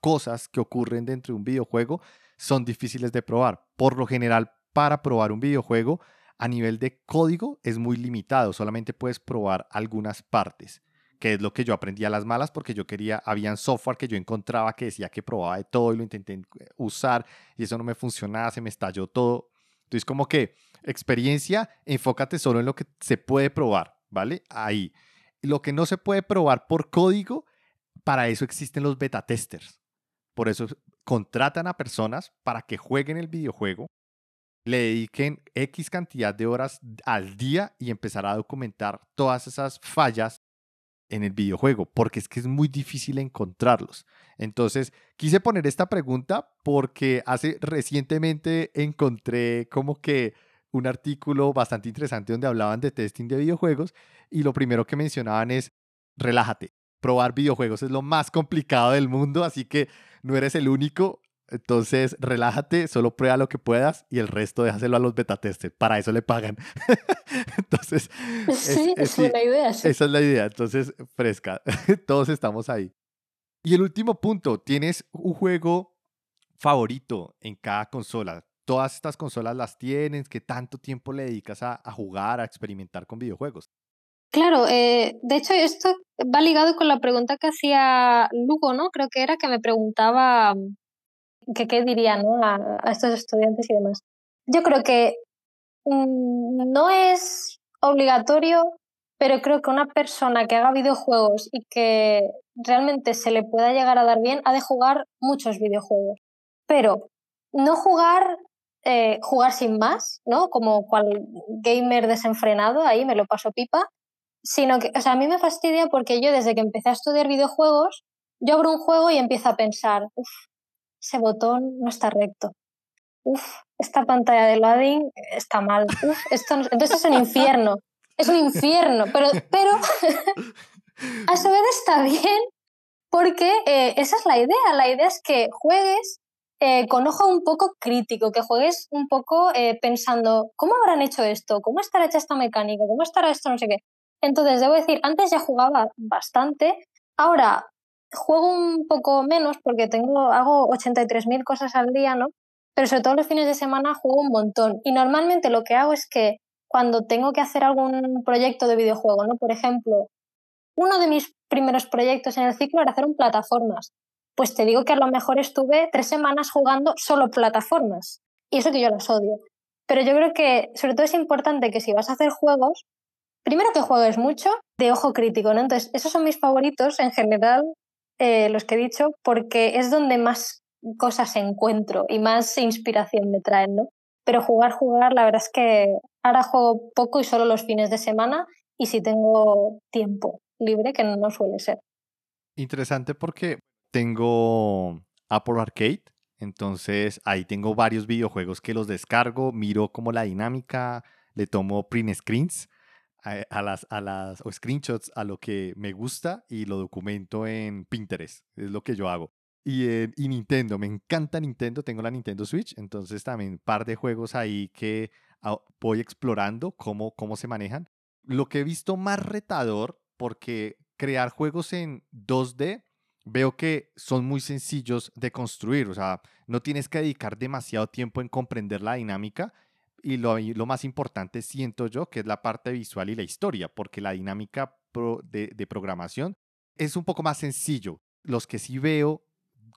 cosas que ocurren dentro de un videojuego son difíciles de probar. Por lo general, para probar un videojuego a nivel de código es muy limitado, solamente puedes probar algunas partes, que es lo que yo aprendí a las malas porque yo quería, habían software que yo encontraba que decía que probaba de todo y lo intenté usar y eso no me funcionaba, se me estalló todo. Entonces, como que experiencia, enfócate solo en lo que se puede probar, ¿vale? Ahí. Lo que no se puede probar por código, para eso existen los beta testers. Por eso contratan a personas para que jueguen el videojuego, le dediquen X cantidad de horas al día y empezar a documentar todas esas fallas en el videojuego, porque es que es muy difícil encontrarlos. Entonces, quise poner esta pregunta porque hace recientemente encontré como que un artículo bastante interesante donde hablaban de testing de videojuegos y lo primero que mencionaban es, relájate, probar videojuegos es lo más complicado del mundo, así que no eres el único. Entonces, relájate, solo prueba lo que puedas y el resto déjaselo a los beta testers. Para eso le pagan. Entonces, sí, es, buena idea. Esa es la idea. Entonces, fresca. Todos estamos ahí. Y el último punto, ¿tienes un juego favorito en cada consola? Todas estas consolas las tienes, ¿qué tanto tiempo le dedicas a, jugar, a experimentar con videojuegos? Claro, eh, de hecho esto va ligado con la pregunta que hacía Lugo, ¿no? Creo que era que me preguntaba que qué diría ¿no? a, estos estudiantes y demás. Yo creo que mm, no es obligatorio, pero creo que una persona que haga videojuegos y que realmente se le pueda llegar a dar bien, ha de jugar muchos videojuegos. Pero no jugar, eh, jugar sin más, ¿no? Como cual gamer desenfrenado, ahí me lo paso pipa, sino que, o sea, a mí me fastidia porque yo desde que empecé a estudiar videojuegos, yo abro un juego y empiezo a pensar, uff, ese botón no está recto. Uf, esta pantalla de loading está mal. Uf, esto Entonces es un infierno. Es un infierno, pero, pero a su vez está bien porque eh, esa es la idea. La idea es que juegues eh, con ojo un poco crítico, que juegues un poco eh, pensando, ¿cómo habrán hecho esto? ¿Cómo estará hecha esta mecánica? ¿Cómo estará esto? No sé qué. Entonces, debo decir, antes ya jugaba bastante, ahora juego un poco menos porque tengo, hago 83.000 cosas al día, ¿no? Pero sobre todo los fines de semana juego un montón. Y normalmente lo que hago es que cuando tengo que hacer algún proyecto de videojuego, ¿no? Por ejemplo, uno de mis primeros proyectos en el ciclo era hacer un plataformas. Pues te digo que a lo mejor estuve tres semanas jugando solo plataformas. Y eso que yo las odio. Pero yo creo que sobre todo es importante que si vas a hacer juegos, primero que juegues mucho de ojo crítico, ¿no? Entonces, esos son mis favoritos en general eh, los que he dicho, porque es donde más cosas encuentro y más inspiración me traen, ¿no? Pero jugar, jugar, la verdad es que ahora juego poco y solo los fines de semana y si tengo tiempo libre, que no suele ser. Interesante porque tengo Apple Arcade, entonces ahí tengo varios videojuegos que los descargo, miro como la dinámica, le tomo print screens a, las, a las, o screenshots a lo que me gusta y lo documento en Pinterest. Es lo que yo hago. Y, y Nintendo, me encanta Nintendo, tengo la Nintendo Switch, entonces también un par de juegos ahí que voy explorando cómo, cómo se manejan. Lo que he visto más retador, porque crear juegos en 2D veo que son muy sencillos de construir, o sea, no tienes que dedicar demasiado tiempo en comprender la dinámica y lo, lo, más importante siento yo que es la parte visual y la historia, porque la dinámica de, de, programación es un poco más sencillo. Los que sí veo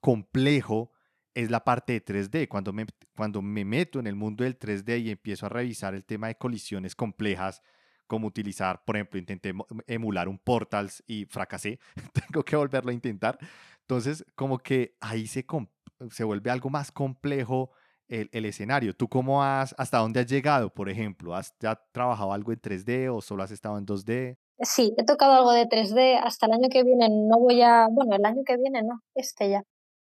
complejo es la parte de 3D. Cuando me, cuando me meto en el mundo del 3D y empiezo a revisar el tema de colisiones complejas, como utilizar, por ejemplo, intenté emular un Portals y fracasé, tengo que volverlo a intentar. Entonces, como que ahí se, se vuelve algo más complejo el, escenario. ¿Tú cómo has, hasta dónde has llegado, por ejemplo? ¿Has ya trabajado algo en 3D o solo has estado en 2D? Sí, he tocado algo de 3D. Hasta el año que viene no voy a, bueno, el año que viene no, este ya.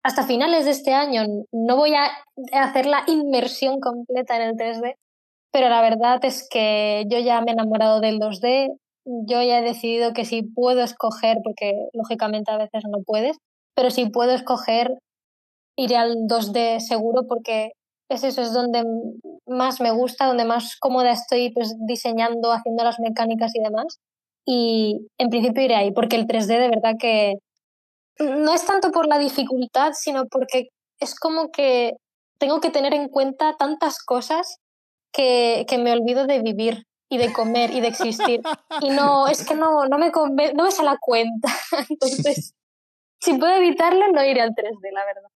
Hasta finales de este año no voy a hacer la inmersión completa en el 3D, pero la verdad es que yo ya me he enamorado del 2D. Yo ya he decidido que si puedo escoger, porque lógicamente a veces no puedes, pero si puedo escoger, iré al 2D seguro porque es eso, es donde más me gusta, donde más cómoda estoy pues, diseñando, haciendo las mecánicas y demás. Y en principio iré ahí, porque el 3D de verdad que no es tanto por la dificultad, sino porque es como que tengo que tener en cuenta tantas cosas que, que me olvido de vivir y de comer y de existir. Y no, es que no, no, me, no me sale la cuenta. Entonces, si puedo evitarlo, no iré al 3D, la verdad.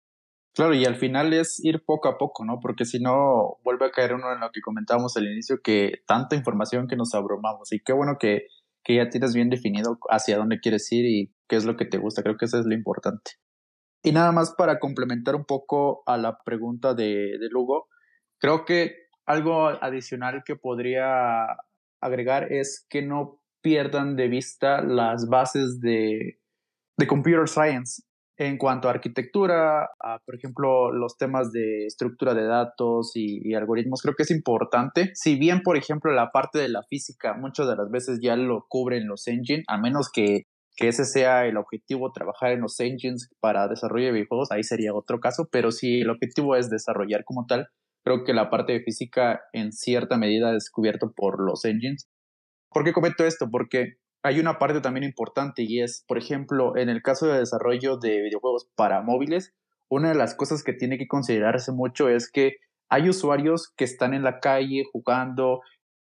Claro, y al final es ir poco a poco, ¿no? Porque si no, vuelve a caer uno en lo que comentábamos al inicio, que tanta información que nos abrumamos. Y qué bueno que, que ya tienes bien definido hacia dónde quieres ir y qué es lo que te gusta. Creo que eso es lo importante. Y nada más para complementar un poco a la pregunta de, de Lugo, creo que algo adicional que podría agregar es que no pierdan de vista las bases de, de computer science en cuanto a arquitectura, por ejemplo, los temas de estructura de datos y, algoritmos, creo que es importante. Si bien, por ejemplo, la parte de la física muchas de las veces ya lo cubren los engine, a menos que que ese sea el objetivo, trabajar en los engines para desarrollo de videojuegos, ahí sería otro caso, pero si el objetivo es desarrollar como tal, creo que la parte de física en cierta medida es descubierto por los engines. ¿Por qué comento esto? Porque hay una parte también importante y es, por ejemplo, en el caso de desarrollo de videojuegos para móviles, una de las cosas que tiene que considerarse mucho es que hay usuarios que están en la calle jugando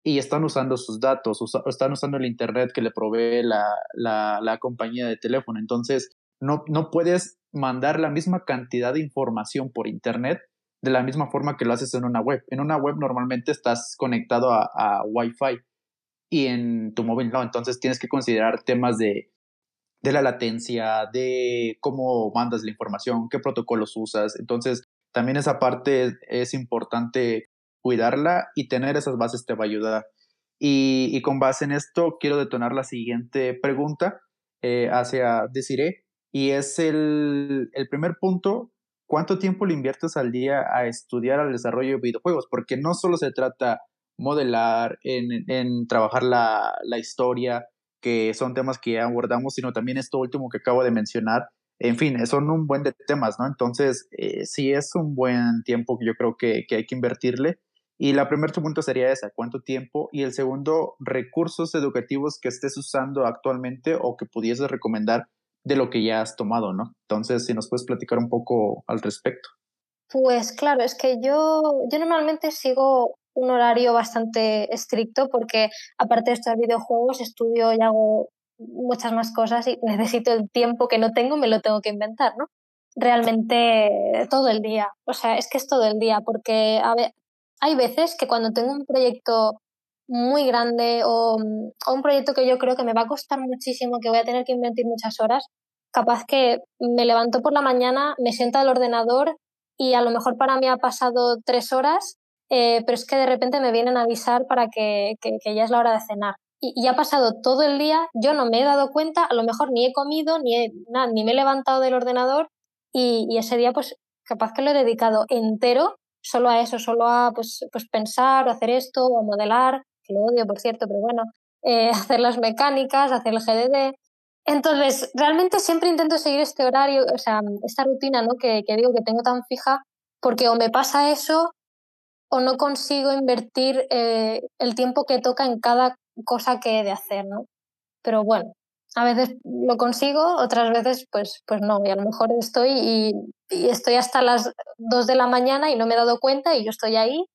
y están usando sus datos, están usando el Internet que le provee la, compañía de teléfono. Entonces, no, no puedes mandar la misma cantidad de información por Internet de la misma forma que lo haces en una web. En una web normalmente estás conectado a, a Wi-Fi y en tu móvil no. Entonces tienes que considerar temas de, de la latencia, de cómo mandas la información, qué protocolos usas. Entonces también esa parte es importante cuidarla y tener esas bases te va a ayudar. Y, con base en esto, quiero detonar la siguiente pregunta eh, hacia Desiree, y es el, el primer punto, ¿cuánto tiempo le inviertes al día a estudiar el desarrollo de videojuegos? Porque no solo se trata modelar, en, en trabajar la, la, historia, que son temas que ya abordamos, sino también esto último que acabo de mencionar. En fin, son un buen de temas, ¿no? Entonces, eh, sí es un buen tiempo que yo creo que, que hay que invertirle. Y la primera pregunta sería esa, ¿cuánto tiempo? Y el segundo, recursos educativos que estés usando actualmente o que pudieses recomendar de lo que ya has tomado, ¿no? Entonces, si nos puedes platicar un poco al respecto. Pues claro, es que yo, yo normalmente sigo un horario bastante estricto porque aparte de estos videojuegos estudio y hago muchas más cosas y necesito el tiempo que no tengo, me lo tengo que inventar, ¿no? Realmente todo el día, o sea, es que es todo el día porque hay veces que cuando tengo un proyecto muy grande o, o, un proyecto que yo creo que me va a costar muchísimo, que voy a tener que invertir muchas horas, capaz que me levanto por la mañana, me siento al ordenador y a lo mejor para mí ha pasado tres horas eh, pero es que de repente me vienen a avisar para que, que, ya es la hora de cenar. Y, y, ha pasado todo el día, yo no me he dado cuenta, a lo mejor ni he comido, ni, ni me he levantado del ordenador y, y, ese día pues capaz que lo he dedicado entero solo a eso, solo a pues, pues pensar, hacer esto, o modelar, que lo odio por cierto, pero bueno, eh, hacer las mecánicas, hacer el GDD. Entonces, realmente siempre intento seguir este horario, o sea, esta rutina ¿no? que, que digo que tengo tan fija, porque o me pasa eso o no consigo invertir eh, el tiempo que toca en cada cosa que he de hacer, ¿no? Pero bueno, a veces lo consigo, otras veces pues, pues no, y a lo mejor estoy y, estoy hasta las 2 de la mañana y no me he dado cuenta y yo estoy ahí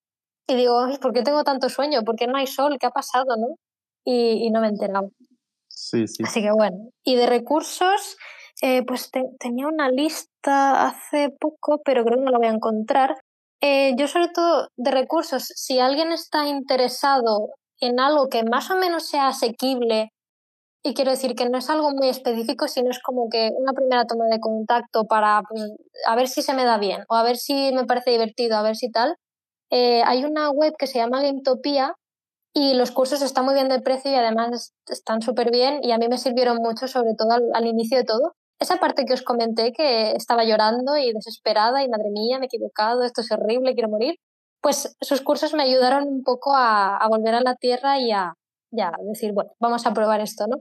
y digo, ¿por qué tengo tanto sueño? ¿Por qué no hay sol? ¿Qué ha pasado? ¿no? Y, no me he enterado. Sí, sí. Así que bueno, y de recursos, eh, pues tenía una lista hace poco, pero creo que no la voy a encontrar, eh, yo sobre todo de recursos, si alguien está interesado en algo que más o menos sea asequible, y quiero decir que no es algo muy específico, sino es como que una primera toma de contacto para pues, a ver si se me da bien o a ver si me parece divertido, a ver si tal. Eh, hay una web que se llama Gametopia y los cursos están muy bien de precio y además están súper bien y a mí me sirvieron mucho, sobre todo al inicio de todo, esa parte que os comenté que estaba llorando y desesperada y madre mía, me he equivocado, esto es horrible, quiero morir, pues sus cursos me ayudaron un poco a, volver a la tierra y a ya decir, bueno, vamos a probar esto, ¿no?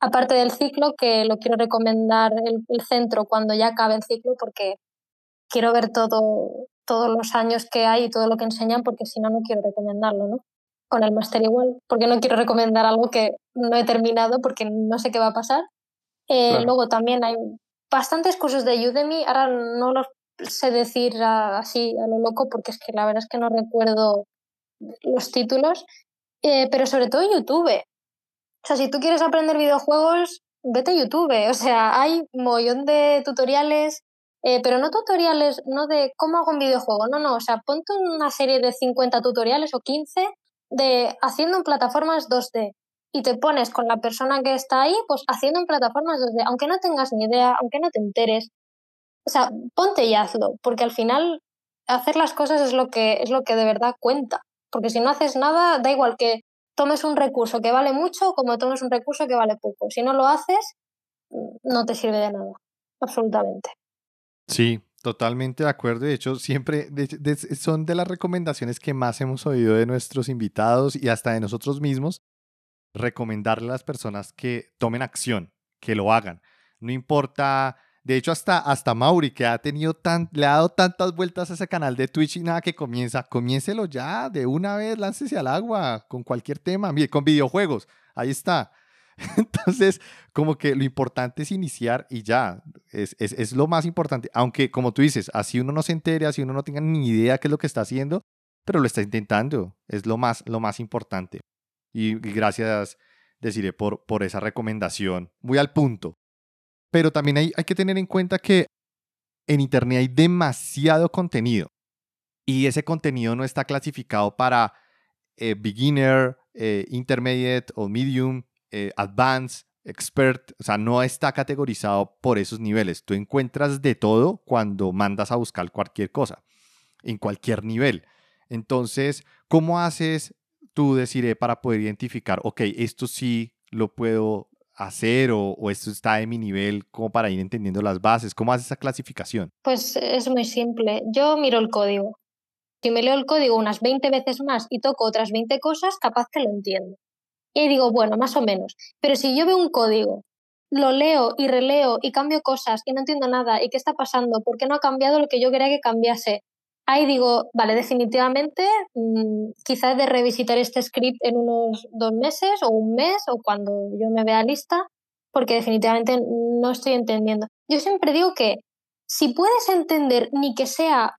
Aparte del ciclo, que lo quiero recomendar el, centro cuando ya acabe el ciclo, porque quiero ver todo, todos los años que hay y todo lo que enseñan, porque si no, no quiero recomendarlo, ¿no? Con el máster igual, porque no quiero recomendar algo que no he terminado porque no sé qué va a pasar eh, luego también hay bastantes cursos de Udemy, ahora no los sé decir así a lo loco porque es que la verdad es que no recuerdo los títulos, eh, pero sobre todo YouTube. O sea, si tú quieres aprender videojuegos, vete a YouTube. O sea, hay un montón de tutoriales, eh, pero no tutoriales, no de cómo hago un videojuego, no, no. O sea, ponte una serie de 50 tutoriales o 15 de haciendo en plataformas 2D y te pones con la persona que está ahí, pues haciendo en plataformas desde, aunque no tengas ni idea, aunque no te enteres, o sea, ponte y hazlo, porque al final hacer las cosas es lo que es lo que de verdad cuenta, porque si no haces nada, da igual que tomes un recurso que vale mucho como tomes un recurso que vale poco. Si no lo haces, no te sirve de nada, absolutamente. Sí, totalmente de acuerdo. De hecho, siempre son de las recomendaciones que más hemos oído de nuestros invitados y hasta de nosotros mismos, recomendarle a las personas que tomen acción, que lo hagan. No importa, de hecho hasta, hasta Mauri, que ha tenido tan, le ha dado tantas vueltas a ese canal de Twitch y nada que comienza, comiéncelo ya, de una vez, láncese al agua con cualquier tema, mire, con videojuegos, ahí está. Entonces, como que lo importante es iniciar y ya, es, es, es, lo más importante. Aunque, como tú dices, así uno no se entere, así uno no tenga ni idea qué es lo que está haciendo, pero lo está intentando, es lo más, lo más importante. Y, gracias, deciré, por, por esa recomendación, muy al punto. Pero también hay, hay que tener en cuenta que en Internet hay demasiado contenido y ese contenido no está clasificado para eh, beginner, eh, intermediate o medium eh, advanced, expert, o sea, no está categorizado por esos niveles. Tú encuentras de todo cuando mandas a buscar cualquier cosa, en cualquier nivel. Entonces, ¿cómo haces tú, deciré, para poder identificar, ok, esto sí lo puedo hacer o, esto está en mi nivel como para ir entendiendo las bases? ¿Cómo haces esa clasificación? Pues es muy simple. Yo miro el código. Si me leo el código unas 20 veces más y toco otras 20 cosas, capaz que lo entiendo. Y digo, bueno, más o menos. Pero si yo veo un código, lo leo y releo y cambio cosas y no entiendo nada y qué está pasando, por qué no ha cambiado lo que yo quería que cambiase, ahí digo, vale, definitivamente mmm, quizás de revisitar este script en unos dos meses o un mes o cuando yo me vea lista, porque definitivamente no estoy entendiendo. Yo siempre digo que si puedes entender ni que sea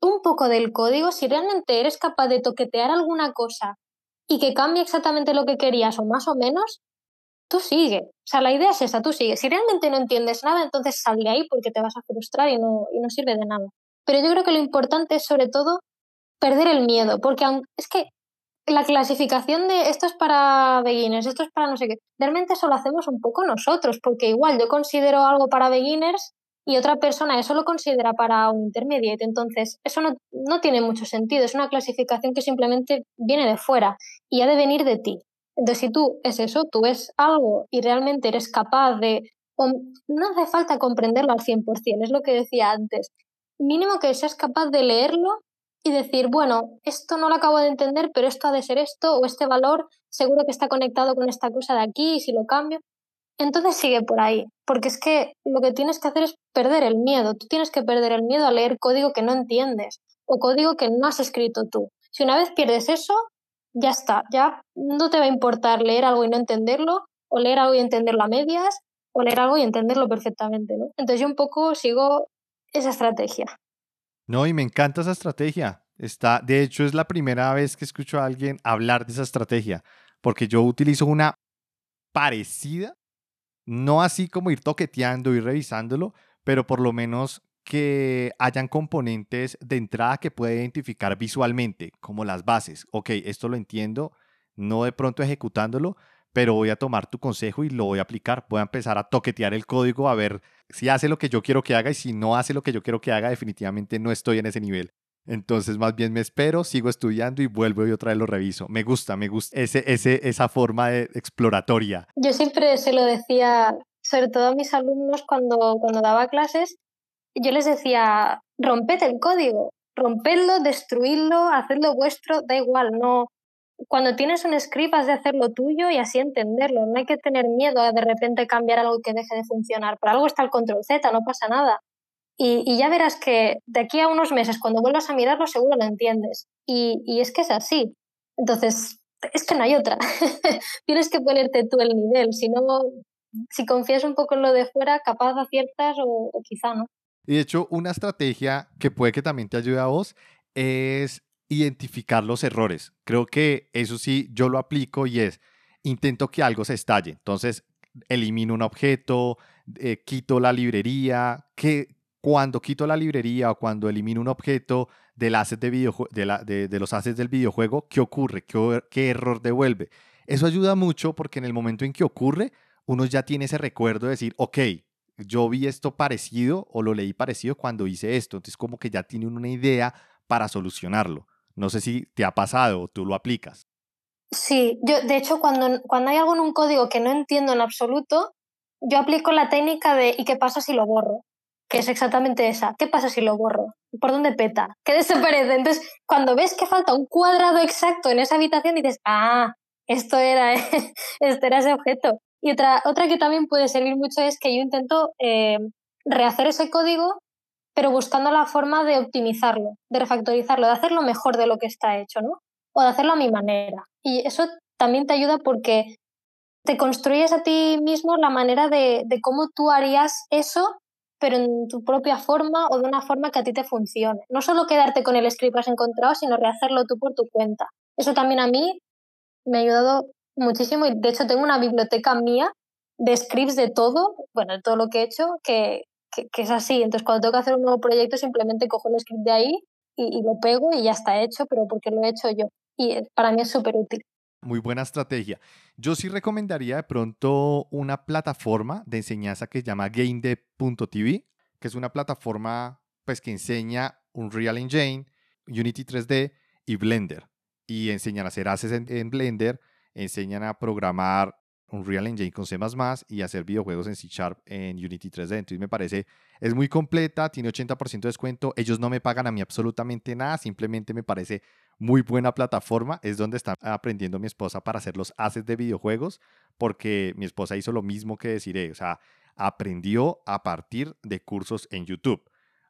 un poco del código, si realmente eres capaz de toquetear alguna cosa y que cambie exactamente lo que querías o más o menos, tú sigue. O sea, la idea es esa, tú sigue. Si realmente no entiendes nada, entonces sal de ahí porque te vas a frustrar y no, y no sirve de nada. Pero yo creo que lo importante es sobre todo perder el miedo, porque es que la clasificación de esto es para beginners, esto es para no sé qué, realmente eso lo hacemos un poco nosotros, porque igual yo considero algo para beginners y otra persona eso lo considera para un intermediate. Entonces, eso no, no tiene mucho sentido. Es una clasificación que simplemente viene de fuera y ha de venir de ti. Entonces, si tú es eso, tú ves algo y realmente eres capaz de... No hace falta comprenderlo al 100%, es lo que decía antes. Mínimo que seas capaz de leerlo y decir, bueno, esto no lo acabo de entender, pero esto ha de ser esto, o este valor seguro que está conectado con esta cosa de aquí, y si lo cambio. Entonces sigue por ahí, porque es que lo que tienes que hacer es perder el miedo. Tú tienes que perder el miedo a leer código que no entiendes o código que no has escrito tú. Si una vez pierdes eso, ya está, ya no te va a importar leer algo y no entenderlo, o leer algo y entenderlo a medias, o leer algo y entenderlo perfectamente, ¿no? Entonces yo un poco sigo esa estrategia. No, y me encanta esa estrategia. Está, de hecho, es la primera vez que escucho a alguien hablar de esa estrategia, porque yo utilizo una parecida, no así como ir toqueteando y revisándolo, pero por lo menos que hayan componentes de entrada que pueda identificar visualmente, como las bases. Ok, esto lo entiendo, no de pronto ejecutándolo, pero voy a tomar tu consejo y lo voy a aplicar. Voy a empezar a toquetear el código a ver si hace lo que yo quiero que haga y si no hace lo que yo quiero que haga, definitivamente no estoy en ese nivel. Entonces, más bien me espero, sigo estudiando y vuelvo y otra vez lo reviso. Me gusta, me gusta ese, ese, esa forma de exploratoria. Yo siempre se lo decía sobre todo a mis alumnos cuando, cuando daba clases, yo les decía, romped el código, rompedlo, destruidlo, hacedlo vuestro, da igual, no. Cuando tienes un script has de hacerlo tuyo y así entenderlo. No hay que tener miedo a de repente cambiar algo que deje de funcionar. Por algo está el control Z, no pasa nada. Y, y, ya verás que de aquí a unos meses, cuando vuelvas a mirarlo, seguro lo entiendes. Y, y es que es así. Entonces, es que no hay otra. Tienes que ponerte tú el nivel, si no, si confías un poco en lo de fuera, capaz aciertas o, o quizá no. Y de hecho, una estrategia que puede que también te ayude a vos es identificar los errores. Creo que eso sí, yo lo aplico y es, intento que algo se estalle. Entonces, elimino un objeto, eh, quito la librería, que cuando quito la librería o cuando elimino un objeto de, de, la, de, de, los assets del videojuego, ¿qué ocurre? ¿Qué, ¿Qué error devuelve? Eso ayuda mucho porque en el momento en que ocurre, uno ya tiene ese recuerdo de decir, ok, yo vi esto parecido o lo leí parecido cuando hice esto. Entonces como que ya tiene una idea para solucionarlo. No sé si te ha pasado o tú lo aplicas. Sí, yo de hecho cuando, cuando hay algo en un código que no entiendo en absoluto, yo aplico la técnica de ¿y qué pasa si lo borro? Que es exactamente esa. ¿Qué pasa si lo borro? ¿Por dónde peta? ¿Qué desaparece? Entonces, cuando ves que falta un cuadrado exacto en esa habitación, dices, ah, esto era, esto era ese objeto. Y otra, otra que también puede servir mucho es que yo intento eh, rehacer ese código, pero buscando la forma de optimizarlo, de refactorizarlo, de hacerlo mejor de lo que está hecho, ¿no? O de hacerlo a mi manera. Y eso también te ayuda porque te construyes a ti mismo la manera de, de cómo tú harías eso pero en tu propia forma o de una forma que a ti te funcione. No solo quedarte con el script que has encontrado, sino rehacerlo tú por tu cuenta. Eso también a mí me ha ayudado muchísimo y de hecho tengo una biblioteca mía de scripts de todo, bueno, de todo lo que he hecho, que, que, es así. Entonces cuando tengo que hacer un nuevo proyecto simplemente cojo el script de ahí y, y lo pego y ya está hecho, pero porque lo he hecho yo. Y eh, para mí es súper útil. Muy buena estrategia. Yo sí recomendaría de pronto una plataforma de enseñanza que se llama GameDev.tv, que es una plataforma pues que enseña Unreal Engine, Unity 3D y Blender y enseñan a hacer assets en, Blender, enseñan a programar un Real Engine con C++ y hacer videojuegos en C Sharp en Unity 3D. Entonces me parece, es muy completa, tiene 80% de descuento, ellos no me pagan a mí absolutamente nada, simplemente me parece muy buena plataforma, es donde está aprendiendo mi esposa para hacer los assets de videojuegos, porque mi esposa hizo lo mismo que deciré, o sea, aprendió a partir de cursos en YouTube.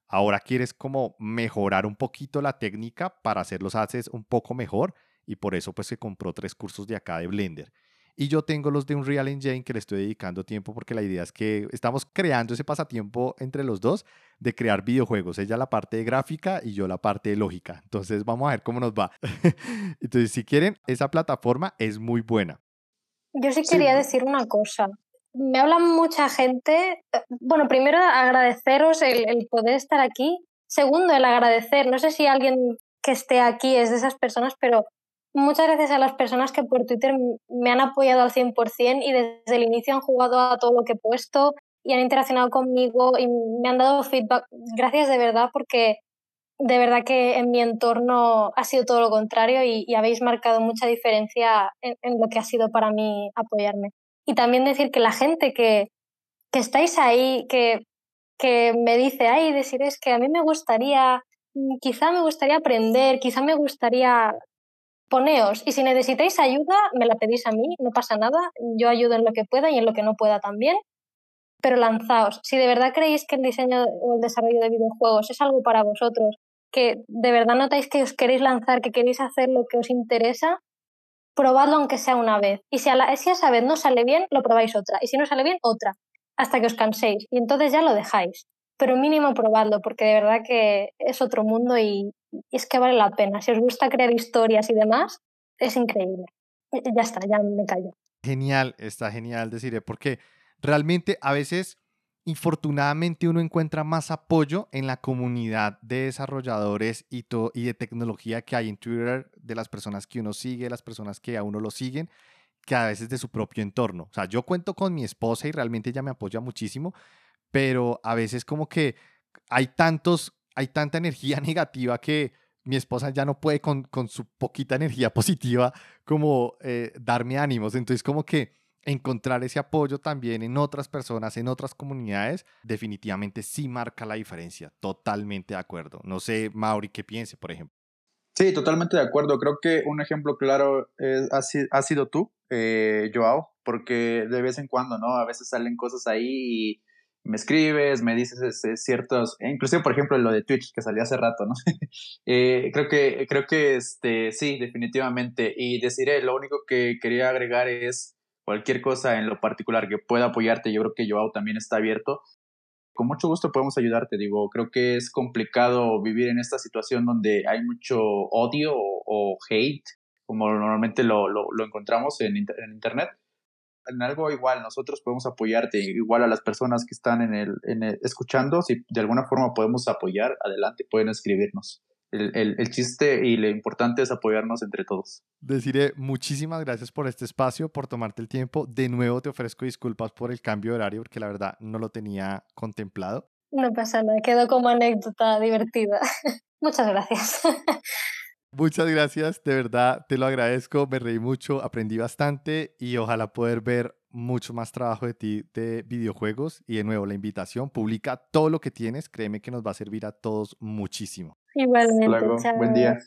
Ahora quieres como mejorar un poquito la técnica para hacer los assets un poco mejor y por eso pues se compró tres cursos de acá de Blender. Y yo tengo los de Unreal Engine que le estoy dedicando tiempo porque la idea es que estamos creando ese pasatiempo entre los dos de crear videojuegos. Ella la parte de gráfica y yo la parte de lógica. Entonces vamos a ver cómo nos va. Entonces si quieren, esa plataforma es muy buena. Yo sí quería decir una cosa me habla mucha gente. Eh, bueno, primero agradeceros el, poder estar aquí. Segundo, el agradecer. No sé si alguien que esté aquí es de esas personas, pero muchas gracias a las personas que por Twitter me han apoyado al 100% y desde el inicio han jugado a todo lo que he puesto y han interaccionado conmigo y me han dado feedback. Gracias de verdad porque de verdad que en mi entorno ha sido todo lo contrario y, habéis marcado mucha diferencia en, lo que ha sido para mí apoyarme y también decir que la gente que, que estáis ahí, que, que me dice, ay, decir es que a mí me gustaría, mm, quizá me gustaría aprender, quizá me gustaría poneos y si necesitáis ayuda, me la pedís a mí, no pasa nada, yo ayudo en lo que pueda y en lo que no pueda también, pero lanzaos. Si de verdad creéis que el diseño o el desarrollo de videojuegos es algo para vosotros, que de verdad notáis que os queréis lanzar, que queréis hacer lo que os interesa, probadlo aunque sea una vez. Y si, a la, si esa vez no sale bien, lo probáis otra. Y si no sale bien, otra. Hasta que os canséis. Y entonces ya lo dejáis. Pero mínimo probadlo, porque de verdad que es otro mundo y, es que vale la pena. Si os gusta crear historias y demás, es increíble. Ya está, ya me callo. Genial, está genial decir, porque realmente a veces infortunadamente uno encuentra más apoyo en la comunidad de desarrolladores y, y de tecnología que hay en Twitter, de las personas que uno sigue, las personas que a uno lo siguen, que a veces de su propio entorno. O sea, yo cuento con mi esposa y realmente ella me apoya muchísimo, pero a veces como que hay tantos, hay tanta energía negativa que mi esposa ya no puede con, con su poquita energía positiva como eh, darme ánimos. Entonces como que encontrar ese apoyo también en otras personas, en otras comunidades, definitivamente sí marca la diferencia. Totalmente de acuerdo. No sé, Mauri, qué piense, por ejemplo. Sí, totalmente de acuerdo. Creo que un ejemplo claro es, ha, sido tú, eh, Joao, porque de vez en cuando, ¿no? A veces salen cosas ahí y me escribes, me dices este, ciertos, e inclusive por ejemplo lo de Twitch que salió hace rato, ¿no? Eh, creo que, creo que este, sí, definitivamente. Y deciré, lo único que quería agregar es cualquier cosa en lo particular que pueda apoyarte, yo creo que Joao también está abierto. Con mucho gusto podemos ayudarte, digo, creo que es complicado vivir en esta situación donde hay mucho odio o, hate, como normalmente lo, lo, encontramos en, en, Internet. En algo igual, nosotros podemos apoyarte, igual a las personas que están en el, en el escuchando, si de alguna forma podemos apoyar, adelante, pueden escribirnos el, el, chiste y lo importante es apoyarnos entre todos. Deciré muchísimas gracias por este espacio, por tomarte el tiempo. De nuevo te ofrezco disculpas por el cambio de horario, porque la verdad no lo tenía contemplado. No pasa nada, quedó como anécdota divertida. Muchas gracias. Muchas gracias, de verdad te lo agradezco, me reí mucho, aprendí bastante y ojalá poder ver mucho más trabajo de ti de videojuegos y de nuevo la invitación, publica todo lo que tienes, créeme que nos va a servir a todos muchísimo. Igualmente. Buen día.